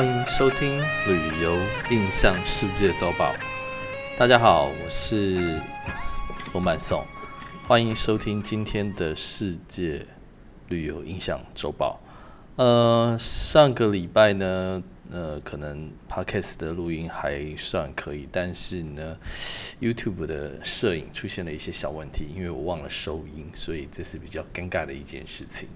欢迎收听《旅游印象世界周报》。大家好，我是罗曼颂，欢迎收听今天的世界旅游印象周报。呃，上个礼拜呢，呃，可能 Podcast 的录音还算可以，但是呢，YouTube 的摄影出现了一些小问题，因为我忘了收音，所以这是比较尴尬的一件事情。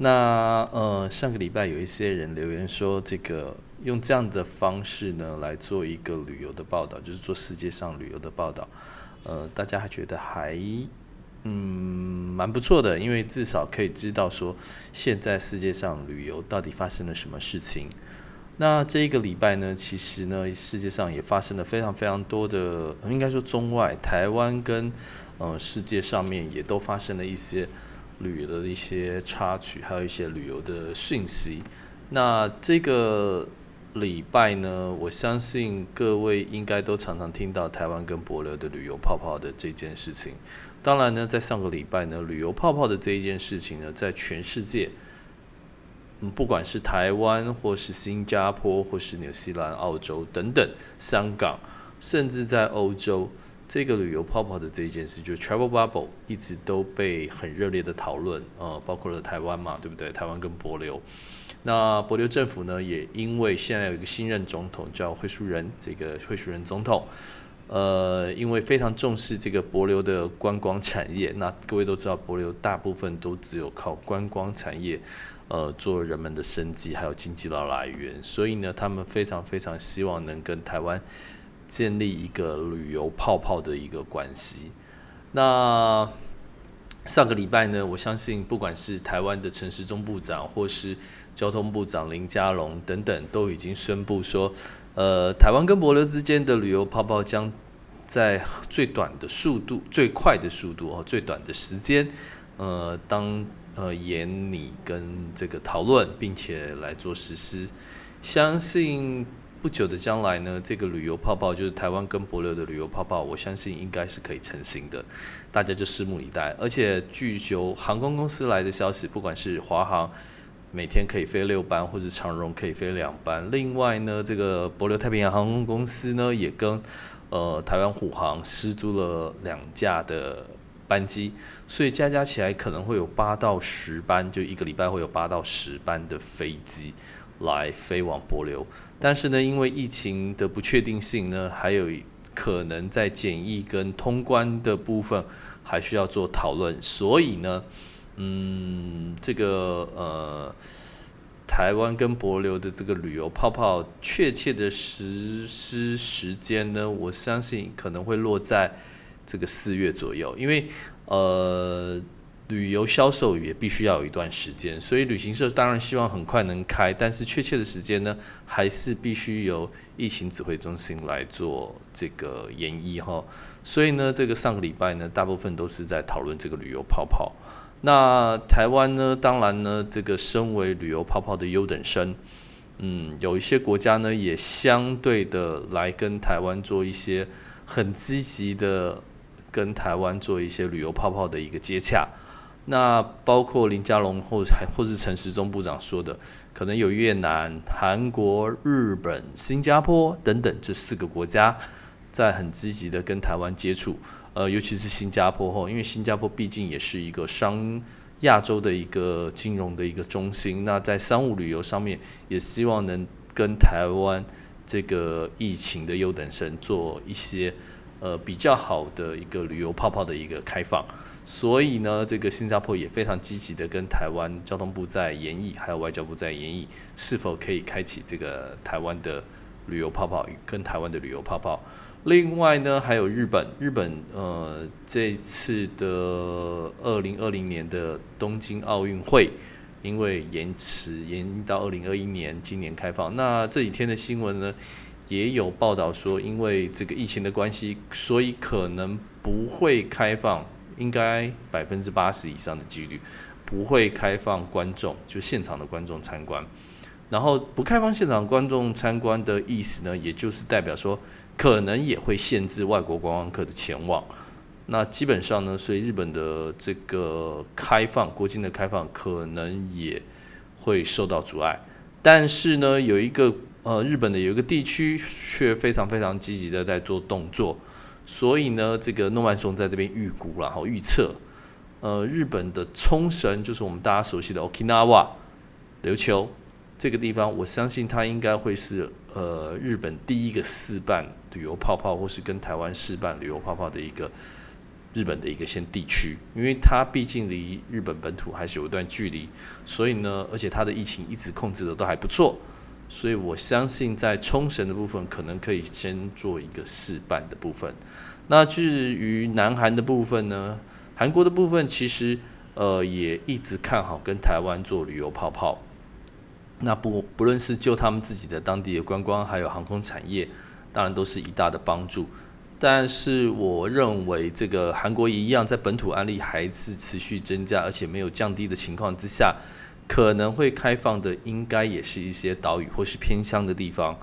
那呃，上个礼拜有一些人留言说，这个用这样的方式呢来做一个旅游的报道，就是做世界上旅游的报道，呃，大家还觉得还嗯蛮不错的，因为至少可以知道说现在世界上旅游到底发生了什么事情。那这一个礼拜呢，其实呢，世界上也发生了非常非常多的，应该说中外、台湾跟呃世界上面也都发生了一些。旅游的一些插曲，还有一些旅游的讯息。那这个礼拜呢，我相信各位应该都常常听到台湾跟博流的旅游泡泡的这件事情。当然呢，在上个礼拜呢，旅游泡泡的这一件事情呢，在全世界，嗯，不管是台湾或是新加坡或是纽西兰、澳洲等等，香港，甚至在欧洲。这个旅游泡泡的这一件事，就是 travel bubble，一直都被很热烈的讨论，呃，包括了台湾嘛，对不对？台湾跟博流，那博流政府呢，也因为现在有一个新任总统叫惠树仁，这个惠树仁总统，呃，因为非常重视这个博流的观光产业，那各位都知道，博流大部分都只有靠观光产业，呃，做人们的生计还有经济的来源，所以呢，他们非常非常希望能跟台湾。建立一个旅游泡泡的一个关系。那上个礼拜呢，我相信不管是台湾的陈时中部长，或是交通部长林佳龙等等，都已经宣布说，呃，台湾跟伯乐之间的旅游泡泡将在最短的速度、最快的速度和最短的时间，呃，当呃研拟跟这个讨论，并且来做实施。相信。不久的将来呢，这个旅游泡泡就是台湾跟博流的旅游泡泡，我相信应该是可以成型的，大家就拭目以待。而且据由航空公司来的消息，不管是华航每天可以飞六班，或者长荣可以飞两班。另外呢，这个博流太平洋航空公司呢，也跟呃台湾虎航失租了两架的班机，所以加加起来可能会有八到十班，就一个礼拜会有八到十班的飞机。来飞往博流，但是呢，因为疫情的不确定性呢，还有可能在检疫跟通关的部分还需要做讨论，所以呢，嗯，这个呃，台湾跟博流的这个旅游泡泡确切的实施时间呢，我相信可能会落在这个四月左右，因为呃。旅游销售也必须要有一段时间，所以旅行社当然希望很快能开，但是确切的时间呢，还是必须由疫情指挥中心来做这个演绎哈。所以呢，这个上个礼拜呢，大部分都是在讨论这个旅游泡泡。那台湾呢，当然呢，这个身为旅游泡泡的优等生，嗯，有一些国家呢，也相对的来跟台湾做一些很积极的跟台湾做一些旅游泡泡的一个接洽。那包括林佳龙或还或是陈时中部长说的，可能有越南、韩国、日本、新加坡等等这四个国家在很积极的跟台湾接触，呃，尤其是新加坡吼，因为新加坡毕竟也是一个商亚洲的一个金融的一个中心，那在商务旅游上面也希望能跟台湾这个疫情的优等生做一些呃比较好的一个旅游泡泡的一个开放。所以呢，这个新加坡也非常积极的跟台湾交通部在研议，还有外交部在研议，是否可以开启这个台湾的旅游泡泡，跟台湾的旅游泡泡。另外呢，还有日本，日本呃这次的二零二零年的东京奥运会，因为延迟延到二零二一年今年开放。那这几天的新闻呢，也有报道说，因为这个疫情的关系，所以可能不会开放。应该百分之八十以上的几率不会开放观众，就现场的观众参观。然后不开放现场观众参观的意思呢，也就是代表说，可能也会限制外国观光客的前往。那基本上呢，所以日本的这个开放，国境的开放可能也会受到阻碍。但是呢，有一个呃，日本的有一个地区却非常非常积极的在做动作，所以呢，这个诺曼松在这边预估然后预测，呃，日本的冲绳就是我们大家熟悉的 Okinawa 琉球这个地方，我相信它应该会是呃日本第一个试办旅游泡泡，或是跟台湾试办旅游泡泡的一个。日本的一个先地区，因为它毕竟离日本本土还是有一段距离，所以呢，而且它的疫情一直控制的都还不错，所以我相信在冲绳的部分可能可以先做一个试办的部分。那至于南韩的部分呢，韩国的部分其实呃也一直看好跟台湾做旅游泡泡。那不不论是就他们自己的当地的观光，还有航空产业，当然都是一大的帮助。但是我认为，这个韩国一样，在本土案例还是持续增加，而且没有降低的情况之下，可能会开放的，应该也是一些岛屿或是偏乡的地方，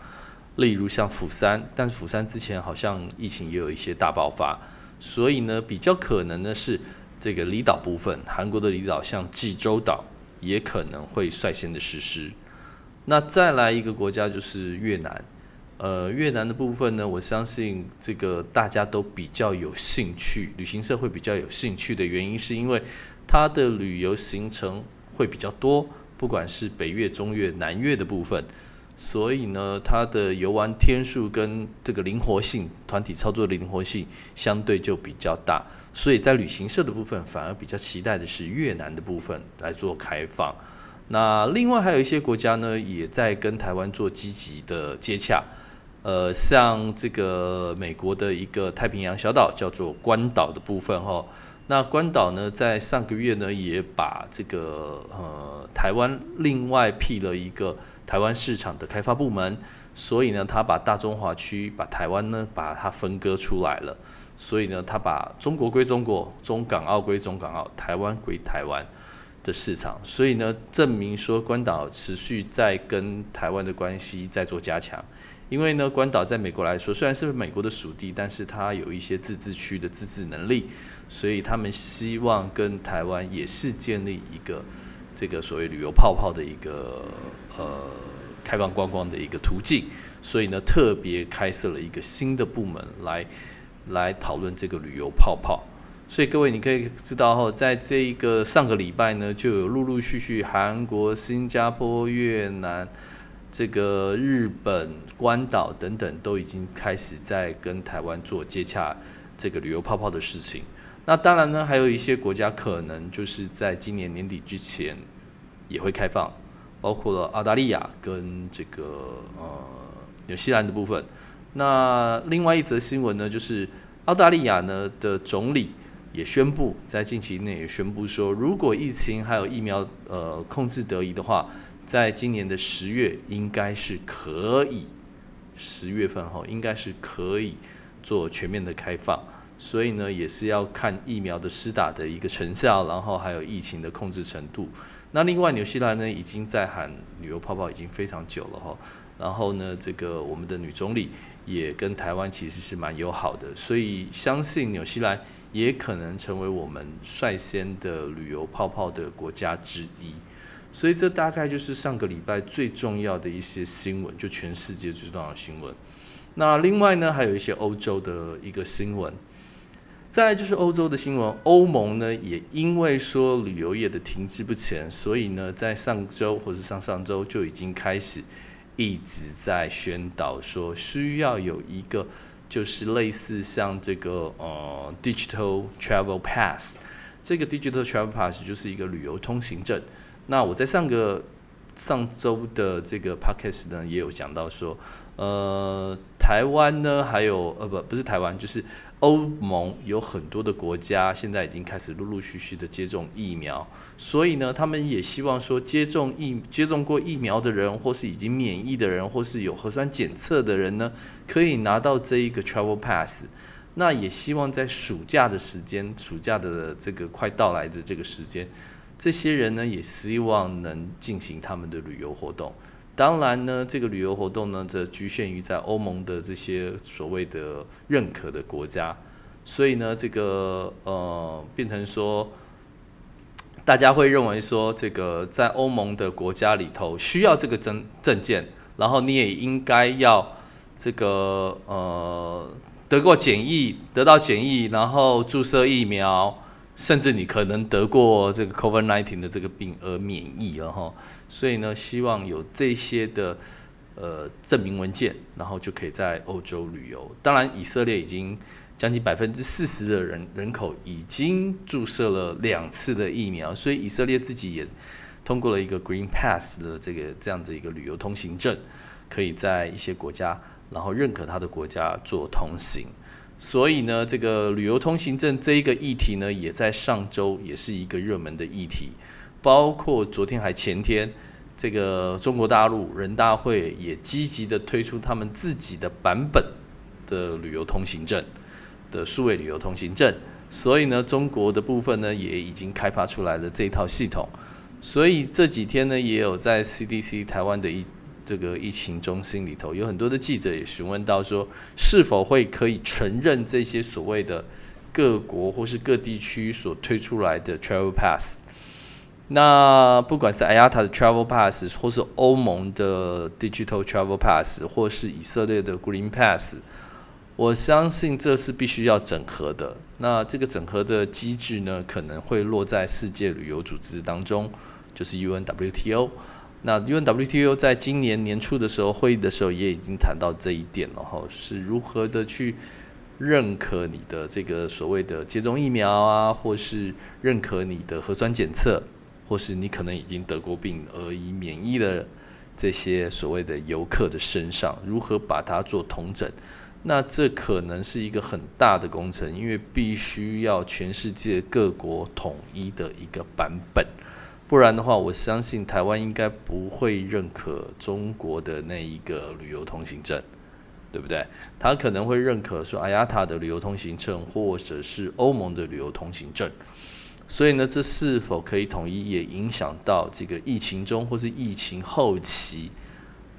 例如像釜山。但是釜山之前好像疫情也有一些大爆发，所以呢，比较可能的是这个离岛部分，韩国的离岛像济州岛也可能会率先的实施。那再来一个国家就是越南。呃，越南的部分呢，我相信这个大家都比较有兴趣，旅行社会比较有兴趣的原因，是因为它的旅游行程会比较多，不管是北越、中越、南越的部分，所以呢，它的游玩天数跟这个灵活性、团体操作的灵活性相对就比较大，所以在旅行社的部分反而比较期待的是越南的部分来做开放。那另外还有一些国家呢，也在跟台湾做积极的接洽。呃，像这个美国的一个太平洋小岛叫做关岛的部分哈，那关岛呢，在上个月呢，也把这个呃台湾另外辟了一个台湾市场的开发部门，所以呢，他把大中华区把台湾呢把它分割出来了，所以呢，他把中国归中国，中港澳归中港澳，台湾归台湾的市场，所以呢，证明说关岛持续在跟台湾的关系在做加强。因为呢，关岛在美国来说虽然是美国的属地，但是它有一些自治区的自治能力，所以他们希望跟台湾也是建立一个这个所谓旅游泡泡的一个呃开放观光的一个途径，所以呢，特别开设了一个新的部门来来讨论这个旅游泡泡。所以各位你可以知道哈，在这一个上个礼拜呢，就有陆陆续续韩国、新加坡、越南。这个日本关岛等等都已经开始在跟台湾做接洽，这个旅游泡泡的事情。那当然呢，还有一些国家可能就是在今年年底之前也会开放，包括了澳大利亚跟这个呃纽西兰的部分。那另外一则新闻呢，就是澳大利亚呢的总理也宣布，在近期内也宣布说，如果疫情还有疫苗呃控制得宜的话。在今年的十月，应该是可以十月份后应该是可以做全面的开放，所以呢，也是要看疫苗的施打的一个成效，然后还有疫情的控制程度。那另外，纽西兰呢，已经在喊旅游泡泡已经非常久了哈，然后呢，这个我们的女总理也跟台湾其实是蛮友好的，所以相信纽西兰也可能成为我们率先的旅游泡泡的国家之一。所以这大概就是上个礼拜最重要的一些新闻，就全世界最重要的新闻。那另外呢，还有一些欧洲的一个新闻。再就是欧洲的新闻，欧盟呢也因为说旅游业的停滞不前，所以呢在上周或是上上周就已经开始一直在宣导说需要有一个就是类似像这个呃 digital travel pass，这个 digital travel pass 就是一个旅游通行证。那我在上个上周的这个 podcast 呢，也有讲到说，呃，台湾呢，还有呃不不是台湾，就是欧盟有很多的国家现在已经开始陆陆续续的接种疫苗，所以呢，他们也希望说，接种疫接种过疫苗的人，或是已经免疫的人，或是有核酸检测的人呢，可以拿到这一个 travel pass。那也希望在暑假的时间，暑假的这个快到来的这个时间。这些人呢，也希望能进行他们的旅游活动。当然呢，这个旅游活动呢，则局限于在欧盟的这些所谓的认可的国家。所以呢，这个呃，变成说，大家会认为说，这个在欧盟的国家里头需要这个证证件，然后你也应该要这个呃得过检疫，得到检疫，然后注射疫苗，甚至你可能得过这个 COVID-19 的这个病而免疫了哈。所以呢，希望有这些的呃证明文件，然后就可以在欧洲旅游。当然，以色列已经。将近百分之四十的人人口已经注射了两次的疫苗，所以以色列自己也通过了一个 Green Pass 的这个这样子一个旅游通行证，可以在一些国家，然后认可他的国家做通行。所以呢，这个旅游通行证这一个议题呢，也在上周也是一个热门的议题，包括昨天还前天，这个中国大陆人大会也积极的推出他们自己的版本的旅游通行证。的数位旅游通行证，所以呢，中国的部分呢也已经开发出来了这套系统。所以这几天呢，也有在 CDC 台湾的一这个疫情中心里头，有很多的记者也询问到说，是否会可以承认这些所谓的各国或是各地区所推出来的 Travel Pass？那不管是 IATA 的 Travel Pass，或是欧盟的 Digital Travel Pass，或是以色列的 Green Pass。我相信这是必须要整合的。那这个整合的机制呢，可能会落在世界旅游组织当中，就是 UNWTO。那 UNWTO 在今年年初的时候会议的时候，也已经谈到这一点了哈，是如何的去认可你的这个所谓的接种疫苗啊，或是认可你的核酸检测，或是你可能已经得过病而已免疫的这些所谓的游客的身上，如何把它做同整。那这可能是一个很大的工程，因为必须要全世界各国统一的一个版本，不然的话，我相信台湾应该不会认可中国的那一个旅游通行证，对不对？他可能会认可说阿亚塔的旅游通行证，或者是欧盟的旅游通行证。所以呢，这是否可以统一，也影响到这个疫情中或是疫情后期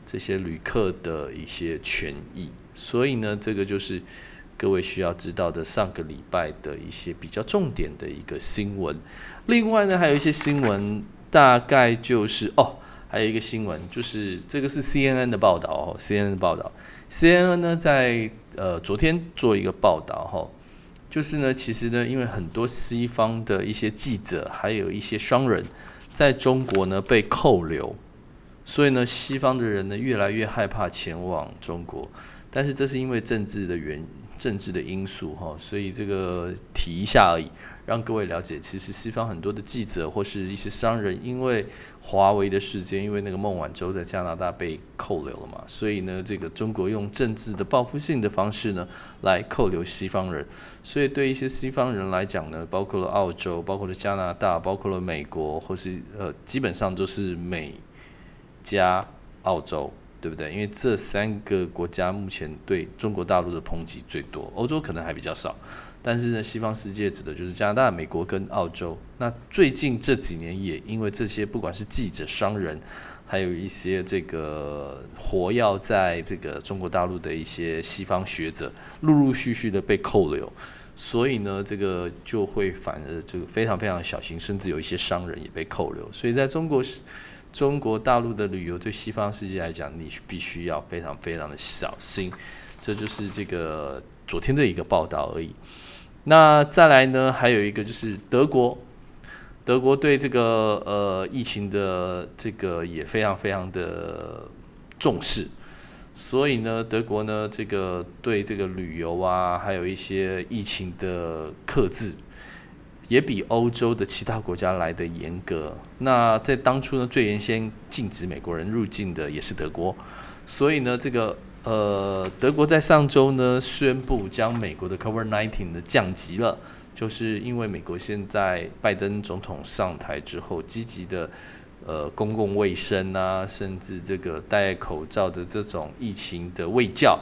这些旅客的一些权益。所以呢，这个就是各位需要知道的上个礼拜的一些比较重点的一个新闻。另外呢，还有一些新闻，大概就是哦，还有一个新闻，就是这个是 CNN 的报道哦，CNN 的报道，CNN 呢在呃昨天做一个报道哈，就是呢，其实呢，因为很多西方的一些记者，还有一些商人，在中国呢被扣留，所以呢，西方的人呢越来越害怕前往中国。但是这是因为政治的原政治的因素哈，所以这个提一下而已，让各位了解，其实西方很多的记者或是一些商人，因为华为的事件，因为那个孟晚舟在加拿大被扣留了嘛，所以呢，这个中国用政治的报复性的方式呢，来扣留西方人，所以对一些西方人来讲呢，包括了澳洲，包括了加拿大，包括了美国，或是呃，基本上都是美加澳洲。对不对？因为这三个国家目前对中国大陆的抨击最多，欧洲可能还比较少。但是呢，西方世界指的就是加拿大、美国跟澳洲。那最近这几年也因为这些，不管是记者、商人，还有一些这个活跃在这个中国大陆的一些西方学者，陆陆续续的被扣留，所以呢，这个就会反而这个非常非常小心，甚至有一些商人也被扣留。所以在中国。中国大陆的旅游对西方世界来讲，你必须要非常非常的小心。这就是这个昨天的一个报道而已。那再来呢，还有一个就是德国，德国对这个呃疫情的这个也非常非常的重视，所以呢，德国呢这个对这个旅游啊，还有一些疫情的克制。也比欧洲的其他国家来的严格。那在当初呢，最原先禁止美国人入境的也是德国。所以呢，这个呃，德国在上周呢宣布将美国的 COVID-19 的降级了，就是因为美国现在拜登总统上台之后，积极的呃公共卫生啊，甚至这个戴口罩的这种疫情的卫教。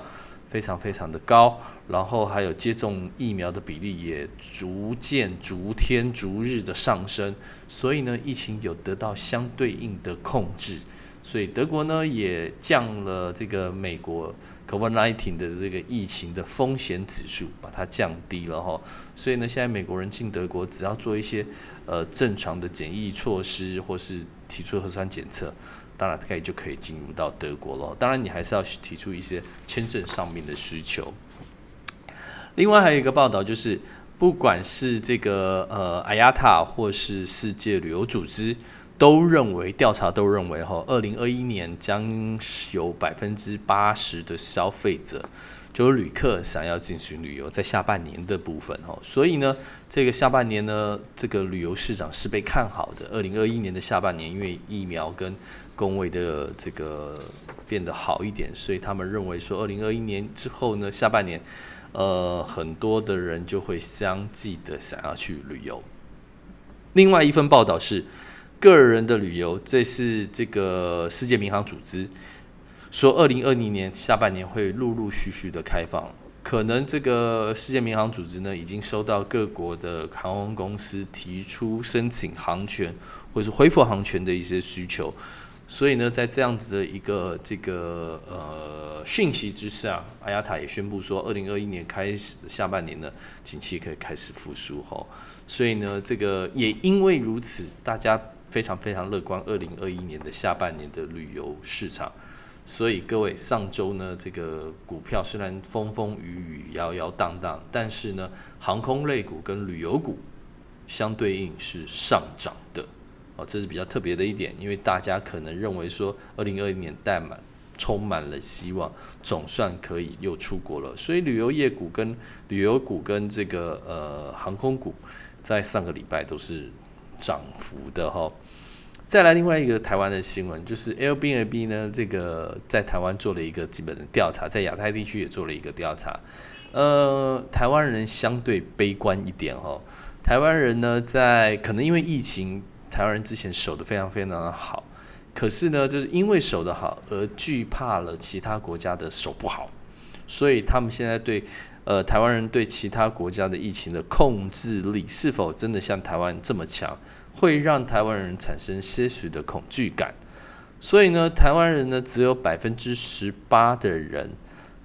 非常非常的高，然后还有接种疫苗的比例也逐渐逐天逐日的上升，所以呢，疫情有得到相对应的控制。所以德国呢也降了这个美国 COVID-19 的这个疫情的风险指数，把它降低了哈。所以呢，现在美国人进德国只要做一些呃正常的检疫措施，或是提出核酸检测。当然可以就可以进入到德国了。当然你还是要提出一些签证上面的需求。另外还有一个报道就是，不管是这个呃 IATA 或是世界旅游组织，都认为调查都认为哈，二零二一年将有百分之八十的消费者。就是旅客想要进行旅游，在下半年的部分哦，所以呢，这个下半年呢，这个旅游市场是被看好的。二零二一年的下半年，因为疫苗跟工位的这个变得好一点，所以他们认为说，二零二一年之后呢，下半年，呃，很多的人就会相继的想要去旅游。另外一份报道是，个人的旅游，这是这个世界民航组织。说二零二零年下半年会陆陆续续的开放，可能这个世界民航组织呢已经收到各国的航空公司提出申请航权或者是恢复航权的一些需求，所以呢，在这样子的一个这个呃讯息之下，阿亚塔也宣布说，二零二一年开始下半年呢，景气可以开始复苏吼，所以呢，这个也因为如此，大家非常非常乐观，二零二一年的下半年的旅游市场。所以各位，上周呢，这个股票虽然风风雨雨、摇摇荡荡，但是呢，航空类股跟旅游股相对应是上涨的，哦，这是比较特别的一点，因为大家可能认为说，二零二一年带满充满了希望，总算可以又出国了，所以旅游业股跟旅游股跟这个呃航空股在上个礼拜都是涨幅的哈。再来另外一个台湾的新闻，就是 Airbnb 呢，这个在台湾做了一个基本的调查，在亚太地区也做了一个调查。呃，台湾人相对悲观一点哦。台湾人呢，在可能因为疫情，台湾人之前守得非常非常的好，可是呢，就是因为守得好而惧怕了其他国家的守不好，所以他们现在对呃台湾人对其他国家的疫情的控制力是否真的像台湾这么强？会让台湾人产生些许的恐惧感，所以呢，台湾人呢只有百分之十八的人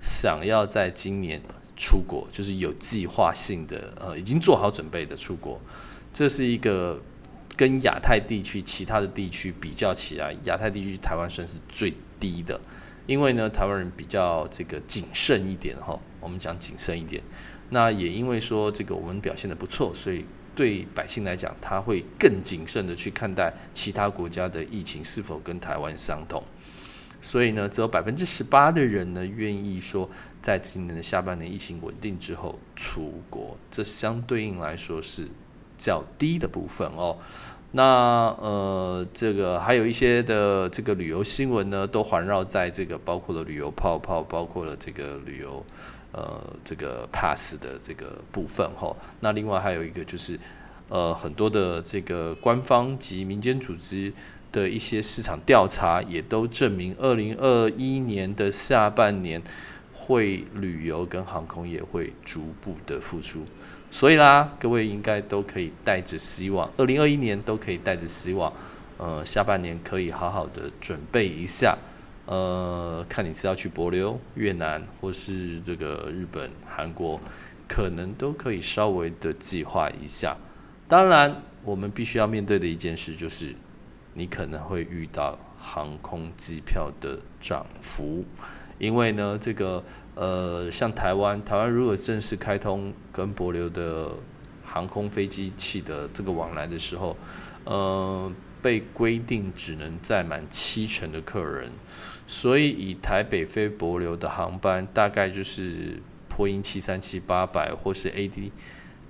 想要在今年出国，就是有计划性的，呃，已经做好准备的出国。这是一个跟亚太地区其他的地区比较起来，亚太地区台湾算是最低的，因为呢，台湾人比较这个谨慎一点哈，我们讲谨慎一点。那也因为说这个我们表现的不错，所以。对百姓来讲，他会更谨慎的去看待其他国家的疫情是否跟台湾相同。所以呢，只有百分之十八的人呢愿意说，在今年的下半年疫情稳定之后出国，这相对应来说是较低的部分哦。那呃，这个还有一些的这个旅游新闻呢，都环绕在这个，包括了旅游泡泡，包括了这个旅游。呃，这个 pass 的这个部分哈，那另外还有一个就是，呃，很多的这个官方及民间组织的一些市场调查，也都证明，二零二一年的下半年会旅游跟航空业会逐步的复苏，所以啦，各位应该都可以带着希望，二零二一年都可以带着希望，呃，下半年可以好好的准备一下。呃，看你是要去博流、越南，或是这个日本、韩国，可能都可以稍微的计划一下。当然，我们必须要面对的一件事就是，你可能会遇到航空机票的涨幅，因为呢，这个呃，像台湾，台湾如果正式开通跟博流的航空飞机器的这个往来的时候，呃，被规定只能载满七成的客人。所以，以台北飞博流的航班，大概就是波音七三七八百，或是 A D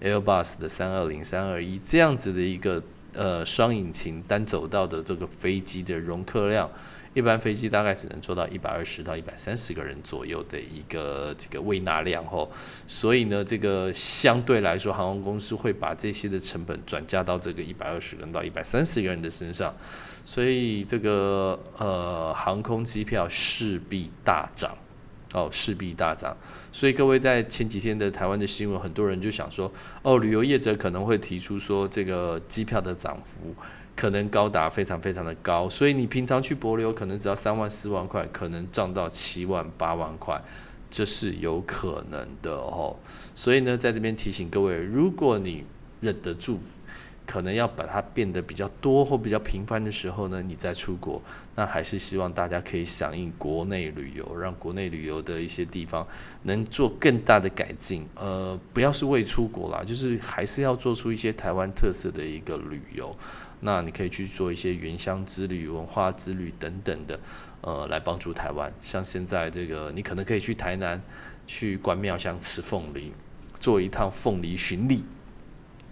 Airbus 的三二零、三二一这样子的一个呃双引擎单走道的这个飞机的容客量，一般飞机大概只能做到一百二十到一百三十个人左右的一个这个位纳量吼。所以呢，这个相对来说，航空公司会把这些的成本转嫁到这个一百二十人到一百三十个人的身上。所以这个呃航空机票势必大涨，哦势必大涨。所以各位在前几天的台湾的新闻，很多人就想说，哦旅游业者可能会提出说，这个机票的涨幅可能高达非常非常的高，所以你平常去博流可能只要三万四万块，可能涨到七万八万块，这是有可能的哦。所以呢，在这边提醒各位，如果你忍得住。可能要把它变得比较多或比较频繁的时候呢，你再出国，那还是希望大家可以响应国内旅游，让国内旅游的一些地方能做更大的改进。呃，不要是为出国啦，就是还是要做出一些台湾特色的一个旅游。那你可以去做一些原乡之旅、文化之旅等等的，呃，来帮助台湾。像现在这个，你可能可以去台南去关庙乡吃凤梨，做一趟凤梨巡礼。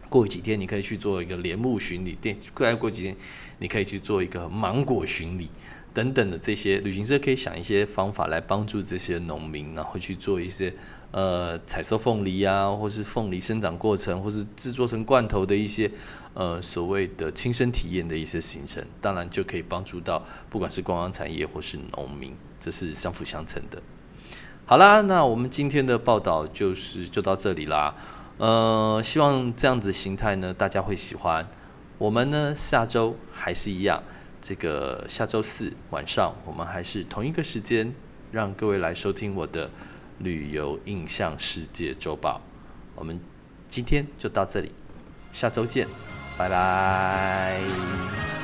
过几天你可以去做一个莲雾巡礼，电再过几天你可以去做一个芒果巡礼等等的这些旅行社可以想一些方法来帮助这些农民，然后去做一些呃采收凤梨啊，或是凤梨生长过程，或是制作成罐头的一些呃所谓的亲身体验的一些行程，当然就可以帮助到不管是观光产业或是农民，这是相辅相成的。好啦，那我们今天的报道就是就到这里啦。呃，希望这样子形态呢，大家会喜欢。我们呢，下周还是一样，这个下周四晚上，我们还是同一个时间，让各位来收听我的旅游印象世界周报。我们今天就到这里，下周见，拜拜。